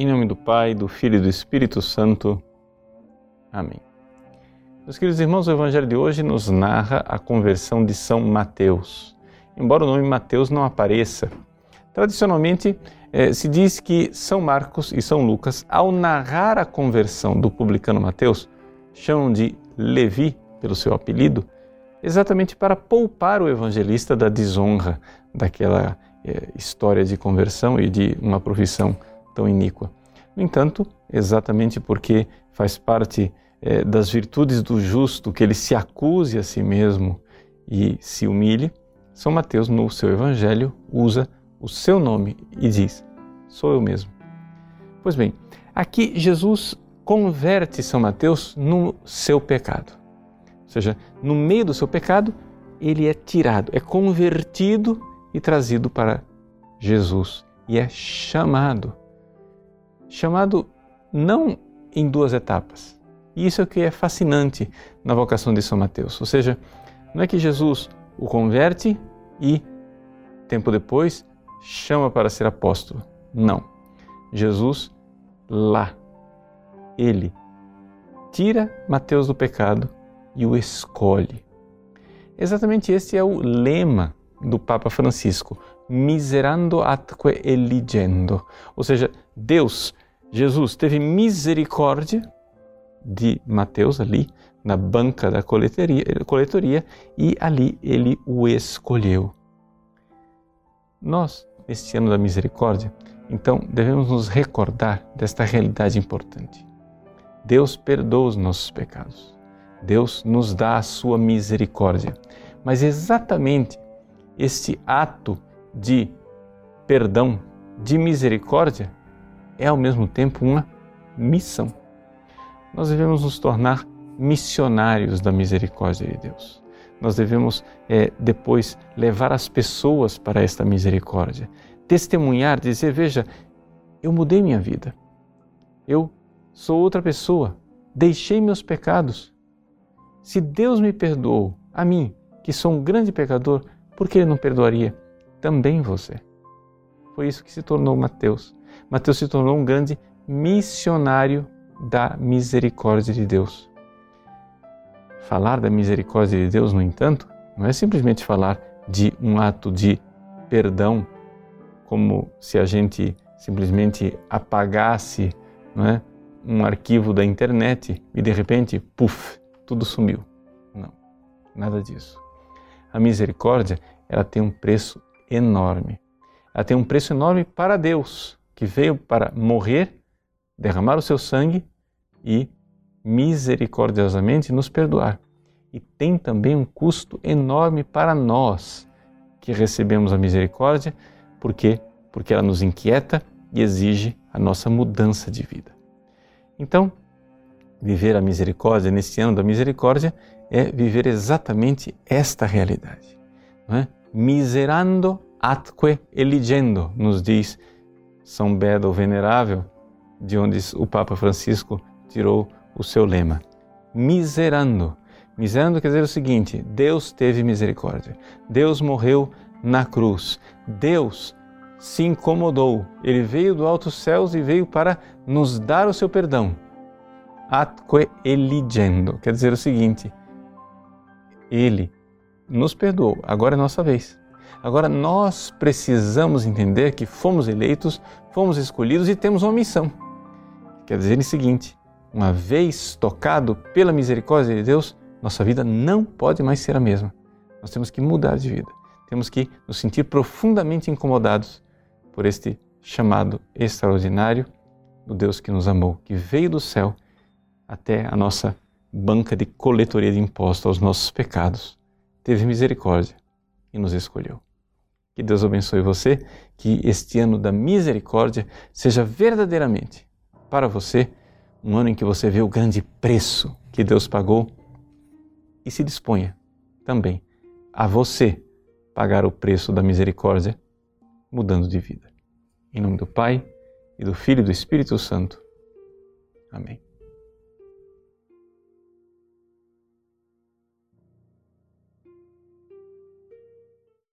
Em nome do Pai, do Filho e do Espírito Santo. Amém. Meus queridos irmãos, o Evangelho de hoje nos narra a conversão de São Mateus. Embora o nome Mateus não apareça, tradicionalmente eh, se diz que São Marcos e São Lucas, ao narrar a conversão do publicano Mateus, chamam de Levi, pelo seu apelido, exatamente para poupar o evangelista da desonra daquela eh, história de conversão e de uma profissão tão iníqua. No entanto, exatamente porque faz parte é, das virtudes do justo que ele se acuse a si mesmo e se humilhe, São Mateus, no seu Evangelho, usa o seu nome e diz: Sou eu mesmo. Pois bem, aqui Jesus converte São Mateus no seu pecado. Ou seja, no meio do seu pecado, ele é tirado, é convertido e trazido para Jesus e é chamado chamado não em duas etapas. E isso é o que é fascinante na vocação de São Mateus. Ou seja, não é que Jesus o converte e, tempo depois, chama para ser apóstolo. Não. Jesus, lá, ele tira Mateus do pecado e o escolhe. Exatamente este é o lema do Papa Francisco, miserando atque eligendo. Ou seja, Deus Jesus teve misericórdia de Mateus ali na banca da coletoria, coletoria e ali ele o escolheu. Nós, neste ano da misericórdia, então devemos nos recordar desta realidade importante. Deus perdoa os nossos pecados. Deus nos dá a sua misericórdia. Mas exatamente este ato de perdão, de misericórdia, é ao mesmo tempo uma missão. Nós devemos nos tornar missionários da misericórdia de Deus. Nós devemos é, depois levar as pessoas para esta misericórdia, testemunhar, dizer: veja, eu mudei minha vida, eu sou outra pessoa, deixei meus pecados. Se Deus me perdoou, a mim, que sou um grande pecador, por que Ele não perdoaria também você? Foi isso que se tornou Mateus. Mateus se tornou um grande missionário da misericórdia de Deus. Falar da misericórdia de Deus, no entanto, não é simplesmente falar de um ato de perdão, como se a gente simplesmente apagasse é, um arquivo da internet e de repente, puf, tudo sumiu. Não, nada disso. A misericórdia, ela tem um preço enorme. Ela tem um preço enorme para Deus, que veio para morrer, derramar o seu sangue e misericordiosamente nos perdoar. E tem também um custo enorme para nós que recebemos a misericórdia, porque porque ela nos inquieta e exige a nossa mudança de vida. Então, viver a misericórdia neste ano da misericórdia é viver exatamente esta realidade. Não é? Miserando atque eligendo, nos diz são Beda, o Venerável, de onde o Papa Francisco tirou o seu lema. Miserando. Miserando quer dizer o seguinte: Deus teve misericórdia. Deus morreu na cruz. Deus se incomodou. Ele veio do alto céus e veio para nos dar o seu perdão. Atque eligendo. Quer dizer o seguinte: Ele nos perdoou. Agora é nossa vez. Agora nós precisamos entender que fomos eleitos, fomos escolhidos e temos uma missão. Quer dizer o seguinte: uma vez tocado pela misericórdia de Deus, nossa vida não pode mais ser a mesma. Nós temos que mudar de vida. Temos que nos sentir profundamente incomodados por este chamado extraordinário do Deus que nos amou, que veio do céu até a nossa banca de coletoria de impostos aos nossos pecados, teve misericórdia e nos escolheu. Que Deus abençoe você, que este ano da misericórdia seja verdadeiramente para você um ano em que você vê o grande preço que Deus pagou e se disponha também a você pagar o preço da misericórdia mudando de vida. Em nome do Pai e do Filho e do Espírito Santo. Amém.